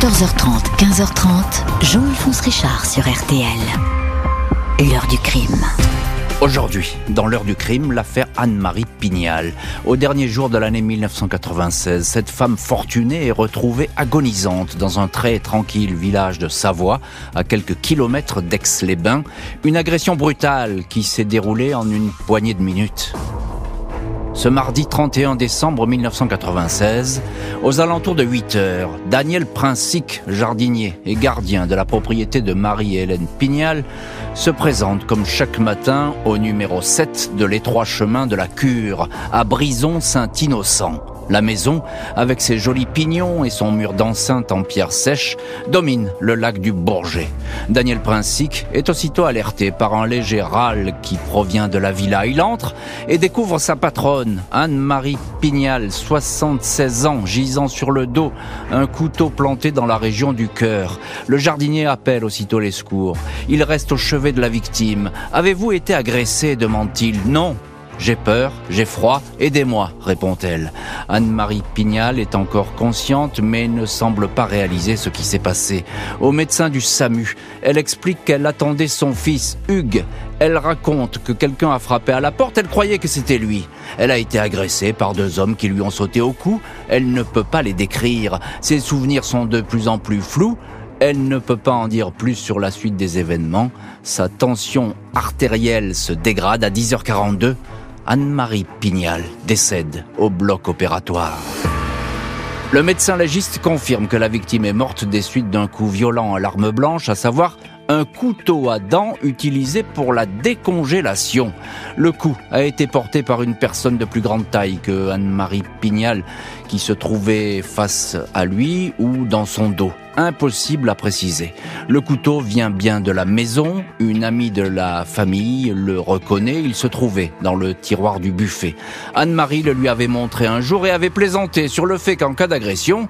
14h30, 15h30, Jean-Alphonse Richard sur RTL. L'heure du crime. Aujourd'hui, dans l'heure du crime, l'affaire Anne-Marie Pignal. Au dernier jour de l'année 1996, cette femme fortunée est retrouvée agonisante dans un très tranquille village de Savoie, à quelques kilomètres d'Aix-les-Bains. Une agression brutale qui s'est déroulée en une poignée de minutes. Ce mardi 31 décembre 1996, aux alentours de 8 heures, Daniel Princic, jardinier et gardien de la propriété de Marie-Hélène Pignal, se présente comme chaque matin au numéro 7 de l'étroit chemin de la Cure, à Brison-Saint-Innocent. La maison, avec ses jolis pignons et son mur d'enceinte en pierre sèche, domine le lac du Bourget. Daniel Princic est aussitôt alerté par un léger râle qui provient de la villa. Il entre et découvre sa patronne, Anne-Marie Pignal, 76 ans, gisant sur le dos, un couteau planté dans la région du cœur. Le jardinier appelle aussitôt les secours. Il reste au chevet de la victime. Avez-vous été agressé? demande-t-il. Non, j'ai peur, j'ai froid, aidez-moi, répond-elle. Anne-Marie Pignal est encore consciente, mais ne semble pas réaliser ce qui s'est passé. Au médecin du SAMU, elle explique qu'elle attendait son fils, Hugues. Elle raconte que quelqu'un a frappé à la porte, elle croyait que c'était lui. Elle a été agressée par deux hommes qui lui ont sauté au cou. Elle ne peut pas les décrire. Ses souvenirs sont de plus en plus flous. Elle ne peut pas en dire plus sur la suite des événements. Sa tension artérielle se dégrade à 10h42. Anne-Marie Pignal décède au bloc opératoire. Le médecin légiste confirme que la victime est morte des suites d'un coup violent à l'arme blanche, à savoir un couteau à dents utilisé pour la décongélation. Le coup a été porté par une personne de plus grande taille que Anne-Marie Pignal qui se trouvait face à lui ou dans son dos. Impossible à préciser. Le couteau vient bien de la maison, une amie de la famille le reconnaît, il se trouvait dans le tiroir du buffet. Anne-Marie le lui avait montré un jour et avait plaisanté sur le fait qu'en cas d'agression,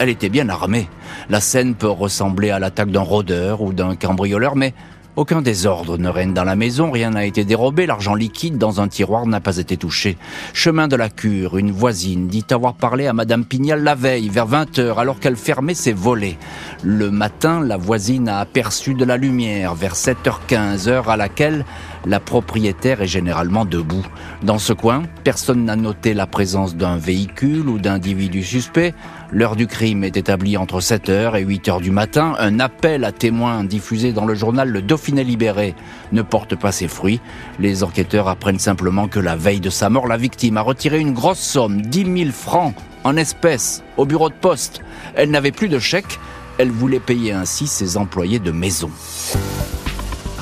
elle était bien armée. La scène peut ressembler à l'attaque d'un rôdeur ou d'un cambrioleur, mais aucun désordre ne règne dans la maison, rien n'a été dérobé, l'argent liquide dans un tiroir n'a pas été touché. Chemin de la cure, une voisine dit avoir parlé à Madame Pignal la veille, vers 20 heures, alors qu'elle fermait ses volets. Le matin, la voisine a aperçu de la lumière, vers 7h15, heure à laquelle la propriétaire est généralement debout. Dans ce coin, personne n'a noté la présence d'un véhicule ou d'individus suspects. L'heure du crime est établie entre 7h et 8h du matin. Un appel à témoins diffusé dans le journal Le Dauphiné Libéré ne porte pas ses fruits. Les enquêteurs apprennent simplement que la veille de sa mort, la victime a retiré une grosse somme, 10 000 francs, en espèces, au bureau de poste. Elle n'avait plus de chèque. Elle voulait payer ainsi ses employés de maison.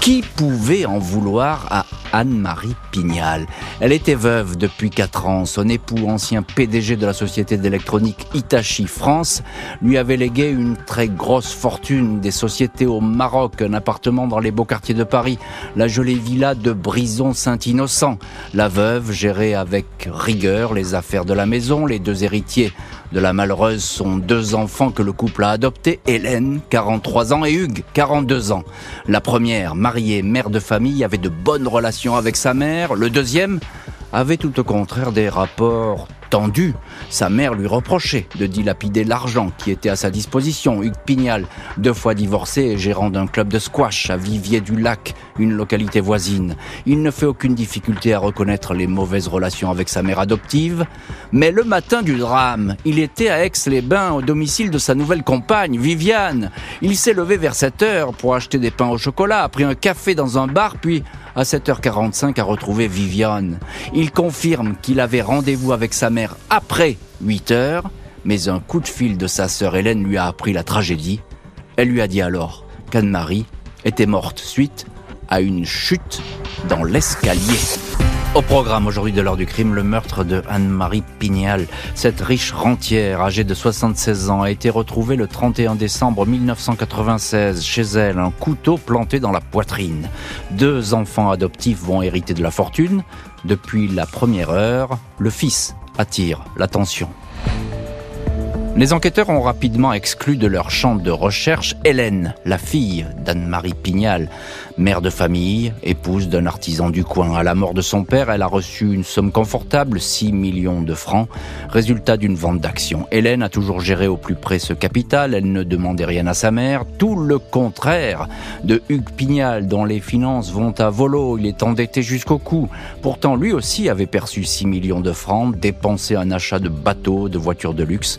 Qui pouvait en vouloir à Anne-Marie Pignal? Elle était veuve depuis 4 ans. Son époux, ancien PDG de la société d'électronique Hitachi France, lui avait légué une très grosse fortune des sociétés au Maroc, un appartement dans les beaux quartiers de Paris, la jolie villa de Brison-Saint-Innocent. La veuve gérait avec rigueur les affaires de la maison, les deux héritiers de la malheureuse sont deux enfants que le couple a adoptés, Hélène, 43 ans, et Hugues, 42 ans. La première, mariée, mère de famille, avait de bonnes relations avec sa mère. Le deuxième avait tout au contraire des rapports tendu. Sa mère lui reprochait de dilapider l'argent qui était à sa disposition. Hugues Pignal, deux fois divorcé et gérant d'un club de squash à Vivier-du-Lac, une localité voisine. Il ne fait aucune difficulté à reconnaître les mauvaises relations avec sa mère adoptive. Mais le matin du drame, il était à Aix-les-Bains au domicile de sa nouvelle compagne, Viviane. Il s'est levé vers 7 heures pour acheter des pains au chocolat, a pris un café dans un bar, puis à 7h45 a retrouvé Viviane. Il confirme qu'il avait rendez-vous avec sa mère après 8 heures, mais un coup de fil de sa sœur Hélène lui a appris la tragédie. Elle lui a dit alors qu'Anne-Marie était morte suite à une chute dans l'escalier. Au programme aujourd'hui de l'heure du crime, le meurtre de Anne-Marie Pignal. Cette riche rentière, âgée de 76 ans, a été retrouvée le 31 décembre 1996 chez elle, un couteau planté dans la poitrine. Deux enfants adoptifs vont hériter de la fortune. Depuis la première heure, le fils attire l'attention. Les enquêteurs ont rapidement exclu de leur champ de recherche Hélène, la fille d'Anne-Marie Pignal, mère de famille, épouse d'un artisan du coin. À la mort de son père, elle a reçu une somme confortable, 6 millions de francs, résultat d'une vente d'actions. Hélène a toujours géré au plus près ce capital, elle ne demandait rien à sa mère, tout le contraire de Hugues Pignal, dont les finances vont à volo, il est endetté jusqu'au cou. Pourtant, lui aussi avait perçu 6 millions de francs, dépensé un achat de bateaux, de voitures de luxe,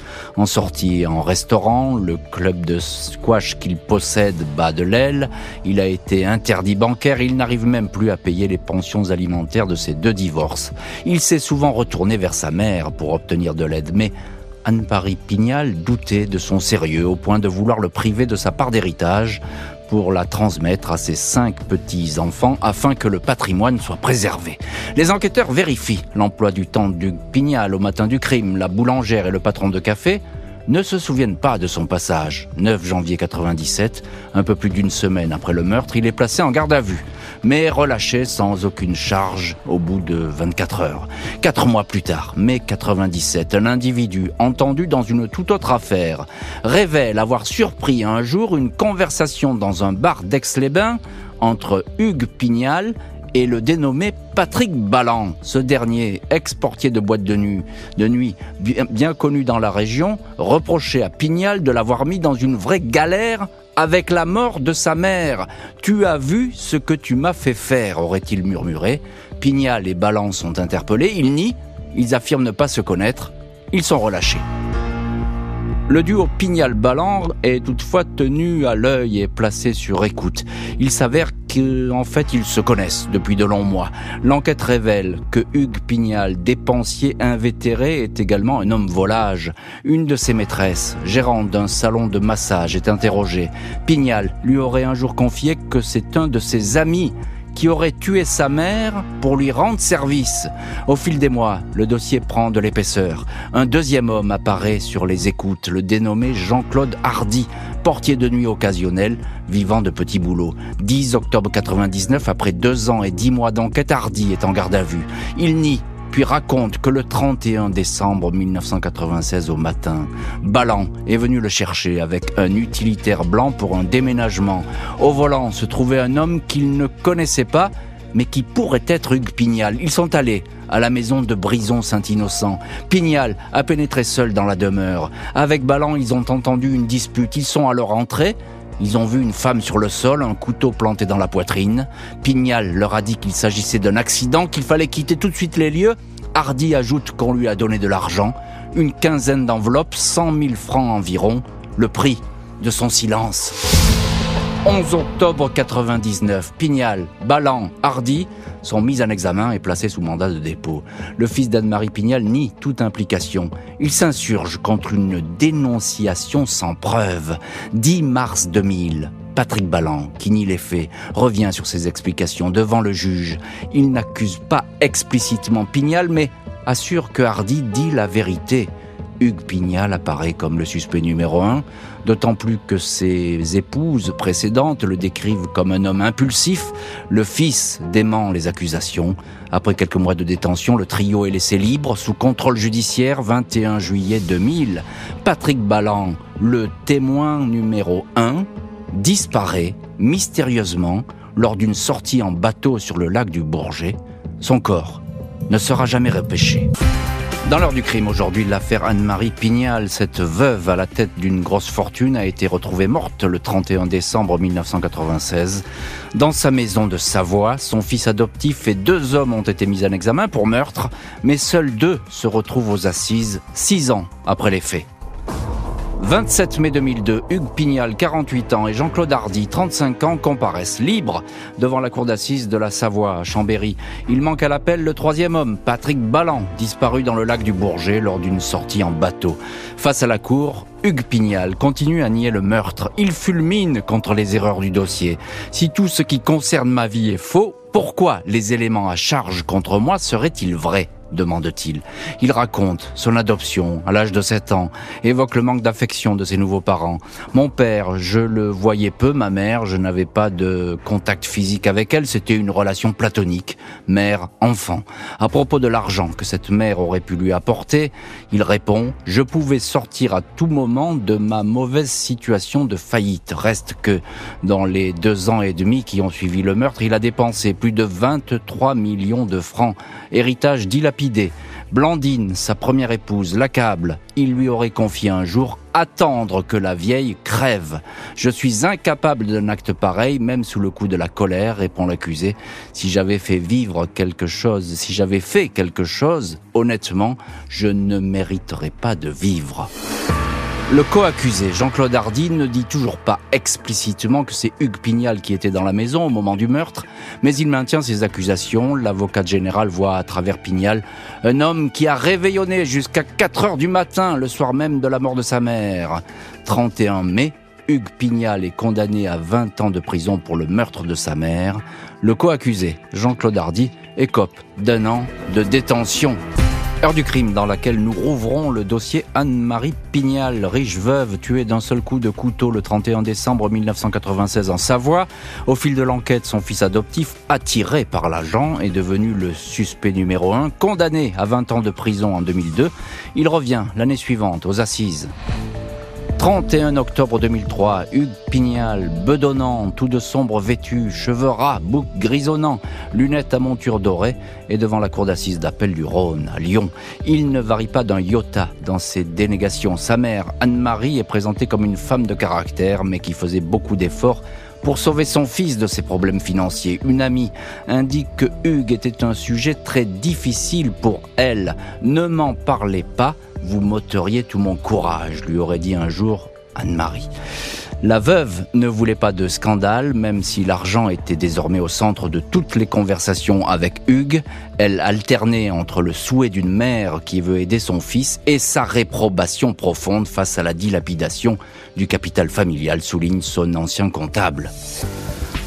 sortie en restaurant, le club de squash qu'il possède bat de l'aile, il a été interdit bancaire, il n'arrive même plus à payer les pensions alimentaires de ses deux divorces. Il s'est souvent retourné vers sa mère pour obtenir de l'aide, mais Anne-Paris Pignal doutait de son sérieux au point de vouloir le priver de sa part d'héritage pour la transmettre à ses cinq petits-enfants afin que le patrimoine soit préservé. Les enquêteurs vérifient l'emploi du temps du Pignal au matin du crime, la boulangère et le patron de café ne se souviennent pas de son passage. 9 janvier 97, un peu plus d'une semaine après le meurtre, il est placé en garde à vue, mais relâché sans aucune charge au bout de 24 heures. Quatre mois plus tard, mai 97, un individu entendu dans une toute autre affaire révèle avoir surpris un jour une conversation dans un bar d'Aix-les-Bains entre Hugues Pignal et le dénommé Patrick Ballan. Ce dernier, ex-portier de boîte de nuit, de nuit bien, connu dans la région, reprochait à Pignal de l'avoir mis dans une vraie galère avec la mort de sa mère. Tu as vu ce que tu m'as fait faire, aurait-il murmuré. Pignal et Ballan sont interpellés, ils nient, ils affirment ne pas se connaître, ils sont relâchés. Le duo Pignal-Ballan est toutefois tenu à l'œil et placé sur écoute. Il s'avère qu'en fait ils se connaissent depuis de longs mois. L'enquête révèle que Hugues Pignal, dépensier invétéré, est également un homme volage. Une de ses maîtresses, gérante d'un salon de massage, est interrogée. Pignal lui aurait un jour confié que c'est un de ses amis qui aurait tué sa mère pour lui rendre service. Au fil des mois, le dossier prend de l'épaisseur. Un deuxième homme apparaît sur les écoutes, le dénommé Jean-Claude Hardy, portier de nuit occasionnel, vivant de petits boulots. 10 octobre 99, après deux ans et dix mois d'enquête, Hardy est en garde à vue. Il nie puis raconte que le 31 décembre 1996 au matin, Ballan est venu le chercher avec un utilitaire blanc pour un déménagement. Au volant se trouvait un homme qu'il ne connaissait pas, mais qui pourrait être Hugues Pignal. Ils sont allés à la maison de Brison Saint-Innocent. Pignal a pénétré seul dans la demeure. Avec Ballan, ils ont entendu une dispute. Ils sont à leur entrée. Ils ont vu une femme sur le sol, un couteau planté dans la poitrine. Pignal leur a dit qu'il s'agissait d'un accident, qu'il fallait quitter tout de suite les lieux. Hardy ajoute qu'on lui a donné de l'argent, une quinzaine d'enveloppes, cent mille francs environ, le prix de son silence. 11 octobre 99, Pignal, Ballan, Hardy sont mis en examen et placés sous mandat de dépôt. Le fils d'Anne-Marie Pignal nie toute implication. Il s'insurge contre une dénonciation sans preuve. 10 mars 2000, Patrick Ballan, qui nie les faits, revient sur ses explications devant le juge. Il n'accuse pas explicitement Pignal, mais assure que Hardy dit la vérité. Hugues Pignal apparaît comme le suspect numéro un, d'autant plus que ses épouses précédentes le décrivent comme un homme impulsif. Le fils dément les accusations. Après quelques mois de détention, le trio est laissé libre sous contrôle judiciaire 21 juillet 2000. Patrick Ballan, le témoin numéro un, disparaît mystérieusement lors d'une sortie en bateau sur le lac du Bourget. Son corps ne sera jamais repêché. Dans l'heure du crime aujourd'hui, l'affaire Anne-Marie Pignal, cette veuve à la tête d'une grosse fortune, a été retrouvée morte le 31 décembre 1996. Dans sa maison de Savoie, son fils adoptif et deux hommes ont été mis en examen pour meurtre, mais seuls deux se retrouvent aux assises, six ans après les faits. 27 mai 2002, Hugues Pignal, 48 ans, et Jean-Claude Hardy, 35 ans, comparaissent libres devant la cour d'assises de la Savoie à Chambéry. Il manque à l'appel le troisième homme, Patrick Ballan, disparu dans le lac du Bourget lors d'une sortie en bateau. Face à la cour, Hugues Pignal continue à nier le meurtre. Il fulmine contre les erreurs du dossier. Si tout ce qui concerne ma vie est faux, pourquoi les éléments à charge contre moi seraient-ils vrais? Demande-t-il. Il raconte son adoption à l'âge de 7 ans, évoque le manque d'affection de ses nouveaux parents. Mon père, je le voyais peu, ma mère, je n'avais pas de contact physique avec elle, c'était une relation platonique, mère-enfant. À propos de l'argent que cette mère aurait pu lui apporter, il répond, je pouvais sortir à tout moment de ma mauvaise situation de faillite. Reste que dans les deux ans et demi qui ont suivi le meurtre, il a dépensé plus de 23 millions de francs, héritage dilapidé. Blandine, sa première épouse, l'accable. Il lui aurait confié un jour attendre que la vieille crève. Je suis incapable d'un acte pareil, même sous le coup de la colère, répond l'accusé. Si j'avais fait vivre quelque chose, si j'avais fait quelque chose, honnêtement, je ne mériterais pas de vivre. Le co-accusé, Jean-Claude Hardy, ne dit toujours pas explicitement que c'est Hugues Pignal qui était dans la maison au moment du meurtre, mais il maintient ses accusations. L'avocat général voit à travers Pignal un homme qui a réveillonné jusqu'à 4 heures du matin le soir même de la mort de sa mère. 31 mai, Hugues Pignal est condamné à 20 ans de prison pour le meurtre de sa mère. Le co-accusé, Jean-Claude Hardy, écope d'un an de détention. Heure du crime dans laquelle nous rouvrons le dossier Anne-Marie Pignal, riche veuve tuée d'un seul coup de couteau le 31 décembre 1996 en Savoie. Au fil de l'enquête, son fils adoptif, attiré par l'agent, est devenu le suspect numéro un, condamné à 20 ans de prison en 2002. Il revient l'année suivante aux assises. 31 octobre 2003, Hugues Pignal, bedonnant, tout de sombre vêtu, cheveux ras, bouc grisonnant, lunettes à monture dorée, est devant la cour d'assises d'appel du Rhône, à Lyon. Il ne varie pas d'un iota dans ses dénégations. Sa mère, Anne-Marie, est présentée comme une femme de caractère, mais qui faisait beaucoup d'efforts pour sauver son fils de ses problèmes financiers. Une amie indique que Hugues était un sujet très difficile pour elle. Ne m'en parlez pas, vous m'ôteriez tout mon courage, lui aurait dit un jour Anne-Marie. La veuve ne voulait pas de scandale, même si l'argent était désormais au centre de toutes les conversations avec Hugues. Elle alternait entre le souhait d'une mère qui veut aider son fils et sa réprobation profonde face à la dilapidation du capital familial, souligne son ancien comptable.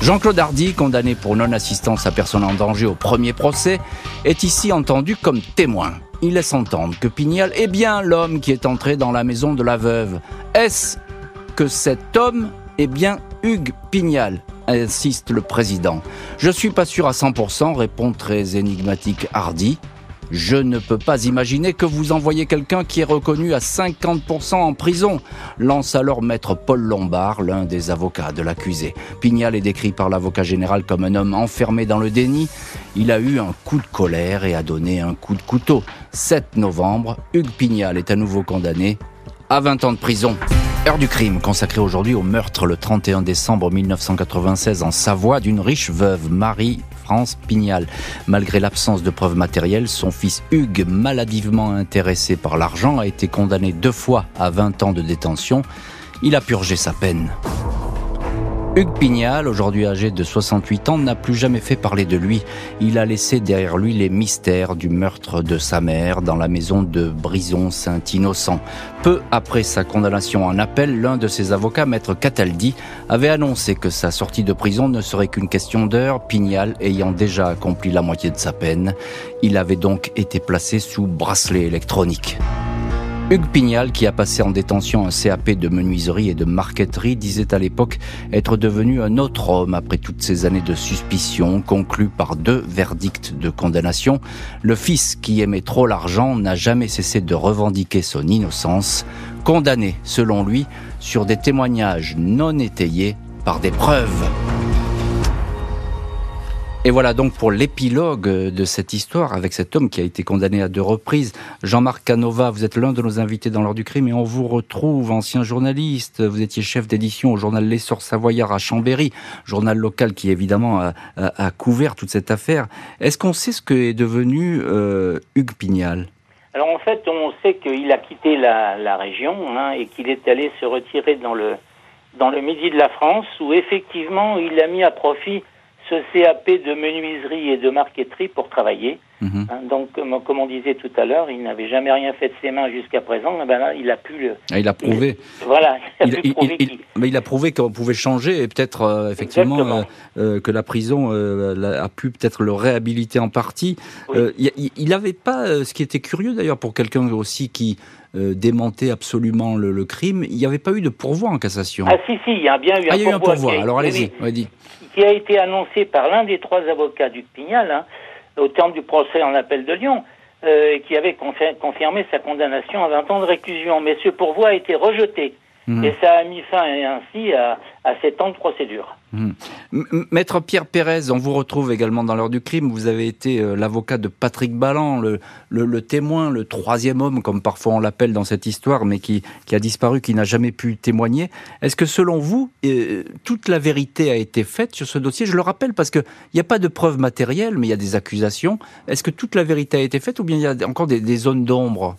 Jean-Claude Hardy, condamné pour non-assistance à personne en danger au premier procès, est ici entendu comme témoin il laisse entendre que Pignal est bien l'homme qui est entré dans la maison de la veuve. Est-ce que cet homme est bien Hugues Pignal insiste le président. Je suis pas sûr à 100%, répond très énigmatique Hardy. Je ne peux pas imaginer que vous envoyez quelqu'un qui est reconnu à 50% en prison, lance alors maître Paul Lombard, l'un des avocats de l'accusé. Pignal est décrit par l'avocat général comme un homme enfermé dans le déni. Il a eu un coup de colère et a donné un coup de couteau. 7 novembre, Hugues Pignal est à nouveau condamné à 20 ans de prison. Heure du crime consacrée aujourd'hui au meurtre le 31 décembre 1996 en Savoie d'une riche veuve, Marie France Pignal. Malgré l'absence de preuves matérielles, son fils Hugues, maladivement intéressé par l'argent, a été condamné deux fois à 20 ans de détention. Il a purgé sa peine. Hugues Pignal, aujourd'hui âgé de 68 ans, n'a plus jamais fait parler de lui. Il a laissé derrière lui les mystères du meurtre de sa mère dans la maison de Brison-Saint-Innocent. Peu après sa condamnation en appel, l'un de ses avocats, maître Cataldi, avait annoncé que sa sortie de prison ne serait qu'une question d'heure, Pignal ayant déjà accompli la moitié de sa peine. Il avait donc été placé sous bracelet électronique. Hugues Pignal, qui a passé en détention un CAP de menuiserie et de marqueterie, disait à l'époque être devenu un autre homme après toutes ces années de suspicion, conclues par deux verdicts de condamnation. Le fils, qui aimait trop l'argent, n'a jamais cessé de revendiquer son innocence, condamné, selon lui, sur des témoignages non étayés par des preuves. Et voilà donc pour l'épilogue de cette histoire avec cet homme qui a été condamné à deux reprises. Jean-Marc Canova, vous êtes l'un de nos invités dans l'heure du crime et on vous retrouve, ancien journaliste. Vous étiez chef d'édition au journal L'Essor Savoyard à Chambéry, journal local qui évidemment a, couvert toute cette affaire. Est-ce qu'on sait ce que est devenu euh, Hugues Pignal? Alors en fait, on sait qu'il a quitté la, région hein, et qu'il est allé se retirer dans le, dans le midi de la France où effectivement il a mis à profit ce CAP de menuiserie et de marqueterie pour travailler. Mhm. Hein, donc, comme, on disait tout à l'heure, il n'avait jamais rien fait de ses mains jusqu'à présent. Ben là, il a pu le. Ah, il a prouvé. voilà. Il a, il, mais il a prouvé qu'on pouvait changer et peut-être euh, effectivement euh, euh, que la prison a pu peut-être le réhabiliter en partie. il n'avait pas, ce qui était curieux d'ailleurs pour quelqu'un aussi qui démentait absolument le, crime, il n'y avait pas eu de pourvoi en cassation. Ah si, si, il y a bien eu ah, un, il y a eu un pourvoi. Alors allez-y, qui a été annoncé par l'un des trois avocats du Pignal, hein, au terme du procès en appel de Lyon, euh, qui avait confirmé sa condamnation à 20 ans de réclusion. Mais ce pourvoi a été rejeté. Mhm. Et ça a mis fin ainsi à, à 7 ans de procédure. Mhm. Maître Pierre Pérez, on vous retrouve également dans l'heure du crime. Vous avez été euh, l'avocat de Patrick Ballan, le, le, témoin, le troisième homme, comme parfois on l'appelle dans cette histoire, mais qui, qui a disparu, qui n'a jamais pu témoigner. Est-ce que selon vous, euh, toute la vérité a été faite sur ce dossier? Je le rappelle parce qu'il n'y a pas de preuves matérielles, mais il y a des accusations. Est-ce que toute la vérité a été faite ou bien il y a encore des, des zones d'ombre?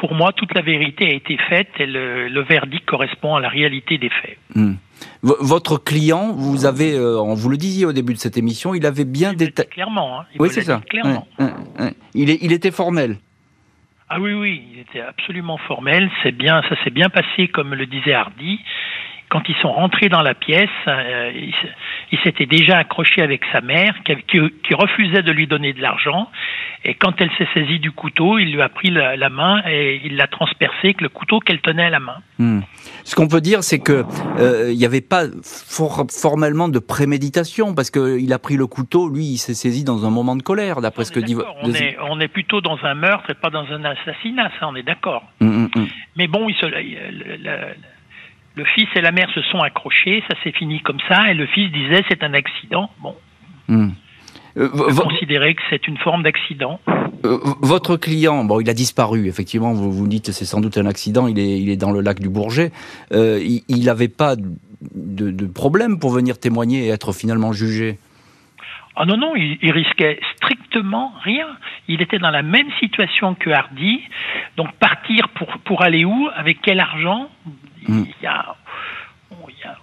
Pour moi, toute la vérité a été faite et le, verdict correspond à la réalité des faits. Hmm. Votre client, vous avez, euh, on vous le disiez au début de cette émission, il avait bien détaillé. Clairement, hein. oui, c'est ça. Clairement. Il, est, il était formel. Ah oui, oui, il était absolument formel. C'est bien, ça s'est bien passé, comme le disait Hardy quand ils sont rentrés dans la pièce, euh, il, s'était déjà accroché avec sa mère, qui, refusait de lui donner de l'argent. Et quand elle s'est saisie du couteau, il lui a pris la, main et il l'a transpercé avec le couteau qu'elle tenait à la main. Hmm. Ce qu'on peut dire, c'est que euh, il n'y avait pas formellement de préméditation, parce qu'il a pris le couteau, lui, il s'est saisi dans un moment de colère, d'après ce que dit. On, est, on est plutôt dans un meurtre et pas dans un assassinat, ça, on est d'accord. Hmm, hmm, Mais bon, il se, le fils et la mère se sont accrochés, ça s'est fini comme ça, et le fils disait c'est un accident. Bon. Euh, considérer que c'est une forme d'accident. Euh, votre client, bon, il a disparu, effectivement, vous vous dites c'est sans doute un accident, il est, il est dans le lac du Bourget. Euh, il n'avait pas de, de, problème pour venir témoigner et être finalement jugé? Ah non, non, il, il, risquait strictement rien. Il était dans la même situation que Hardy. Donc partir pour, pour aller où? Avec quel argent? Il y a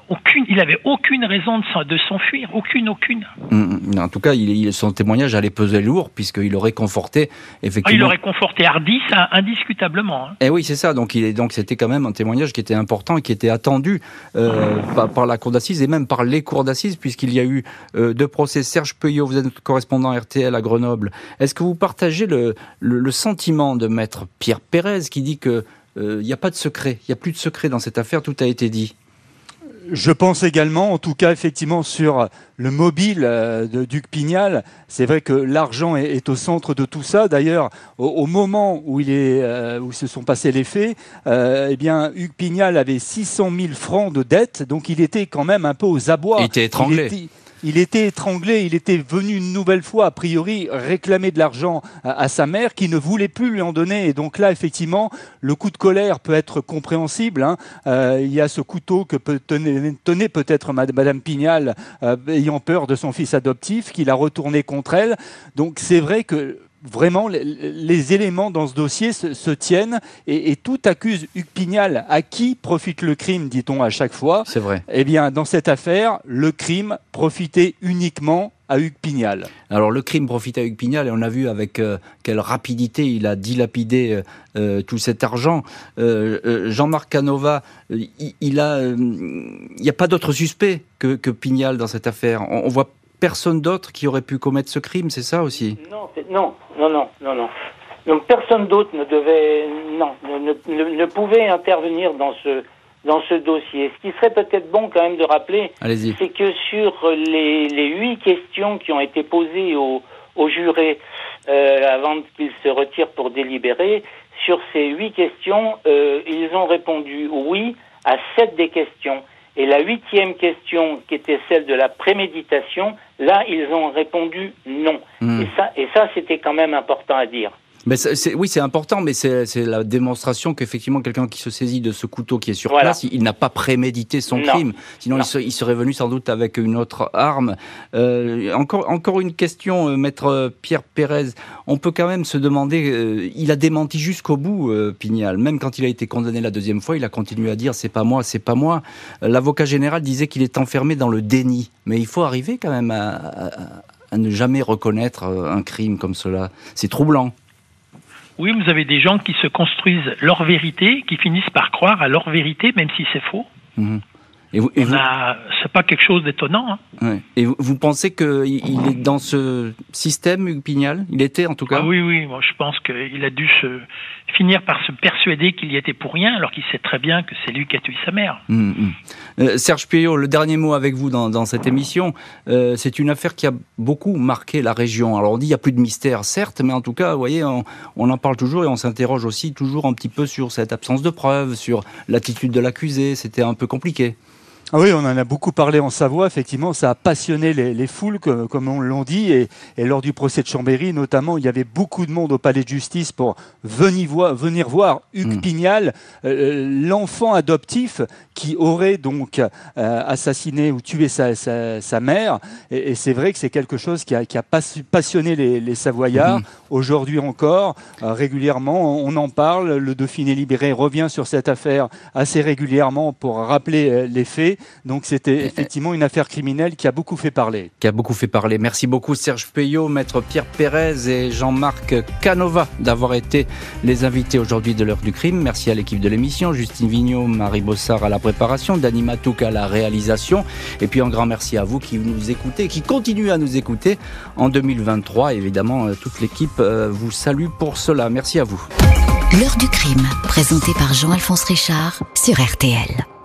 aucune, il avait aucune raison de s'enfuir, aucune, aucune. Mm, mm. en tout cas, il, son témoignage allait peser lourd puisqu'il aurait conforté effectivement. il aurait conforté Hardy, ça indiscutablement. Hein. Et eh oui, c'est ça. Donc il est donc c'était quand même un témoignage qui était important et qui était attendu euh, par, la cour d'assises et même par les cours d'assises puisqu'il y a eu euh, deux procès. Serge Peuillot, vous êtes correspondant RTL à Grenoble. Est-ce que vous partagez le, le, sentiment de maître Pierre Pérez qui dit que il n'y a pas de secret, il n'y a plus de secret dans cette affaire, tout a été dit. Je pense également, en tout cas effectivement sur le mobile euh, de Duc Pignal, c'est vrai que l'argent est, au centre de tout ça. D'ailleurs, au, moment où, il est, euh, où se sont passés les faits, eh bien, Hugues Pignal avait 600 000 francs de dette, donc il était quand même un peu aux abois. Il était étranglé il était étranglé, il était venu une nouvelle fois, a priori, réclamer de l'argent à, sa mère qui ne voulait plus lui en donner. Et donc là, effectivement, le coup de colère peut être compréhensible. Hein. Euh, il y a ce couteau que tenait, peut-être Madame Pignal, euh, ayant peur de son fils adoptif, qu'il a retourné contre elle. Donc c'est vrai que vraiment les, éléments dans ce dossier se, tiennent et, tout accuse Hugues Pignal. À qui profite le crime, dit-on à chaque fois C'est vrai. Eh bien, dans cette affaire, le crime profitait uniquement à Hugues Pignal. Alors le crime profitait à Hugues Pignal et on a vu avec euh, quelle rapidité il a dilapidé euh, euh, tout cet argent. Jean-Marc Canova, il, a, il n'y a pas d'autre suspect que, que, Pignal dans cette affaire. On, on voit personne d'autre qui aurait pu commettre ce crime, c'est ça aussi Non, non, non, non, non, non. Donc personne d'autre ne devait, non, ne, ne, pouvait intervenir dans ce dans ce dossier. Ce qui serait peut-être bon quand même de rappeler, c'est que sur les, les, huit questions qui ont été posées aux, aux jurés euh, avant qu'ils se retirent pour délibérer, sur ces huit questions, euh, ils ont répondu oui à sept des questions. Et la huitième question, qui était celle de la préméditation, là, ils ont répondu non. Hmm. Et ça, et ça c'était quand même important à dire. Mais oui, c'est important, mais c'est la démonstration qu'effectivement, quelqu'un qui se saisit de ce couteau qui est sur place, il, n'a pas prémédité son crime. Sinon, il, serait venu sans doute avec une autre arme. Euh, encore, encore une question, euh, maître Pierre Pérez. On peut quand même se demander, euh, il a démenti jusqu'au bout, Pignal. Même quand il a été condamné la deuxième fois, il a continué à dire c'est pas moi, c'est pas moi. L'avocat général disait qu'il est enfermé dans le déni. Mais il faut arriver quand même à à ne jamais reconnaître un crime comme cela. C'est troublant. Oui, vous avez des gens qui se construisent leur vérité, qui finissent par croire à leur vérité, même si c'est faux. Mhm. Et vous, c'est pas quelque chose d'étonnant. Hein. Et vous, pensez qu'il est dans ce système, Hugues Pignal? Il était en tout cas? Ah Oui, oui. Moi, je pense qu'il a dû se finir par se persuader qu'il y était pour rien, alors qu'il sait très bien que c'est lui qui a tué sa mère. Hum, hum. Euh, Serge Puyot, le dernier mot avec vous dans, cette émission. Euh, c'est une affaire qui a beaucoup marqué la région. Alors on dit qu'il n'y a plus de mystère, certes, mais en tout cas, vous voyez, on, on en parle toujours et on s'interroge aussi toujours un petit peu sur cette absence de preuves, sur l'attitude de l'accusé. C'était un peu compliqué. Ah oui, on en a beaucoup parlé en Savoie. Effectivement, ça a passionné les, foules, comme, on l'a dit. Et, lors du procès de Chambéry, notamment, il y avait beaucoup de monde au palais de justice pour venir voir, venir voir Hugues hmm. Pignal, euh, l'enfant adoptif qui aurait donc euh, assassiné ou tué sa, mère. Et, c'est vrai que c'est quelque chose qui a, passionné les, Savoyards. Hmm. Aujourd'hui encore, euh, régulièrement, on en parle. Le Dauphiné libéré revient sur cette affaire assez régulièrement pour rappeler les faits. Donc c'était effectivement une affaire criminelle qui a beaucoup fait parler. Qui a beaucoup fait parler. Merci beaucoup Serge Payot, maître Pierre Pérez et Jean-Marc Canova d'avoir été les invités aujourd'hui de l'heure du crime. Merci à l'équipe de l'émission, Justine Vignot, Marie Bossard à la préparation, Dani Matouk à la réalisation. Et puis un grand merci à vous qui nous écoutez, qui continuez à nous écouter en 2023. Évidemment, euh, toute l'équipe euh, vous salue pour cela. Merci à vous. L'heure du crime, présenté par Jean-Alphonse Richard sur RTL.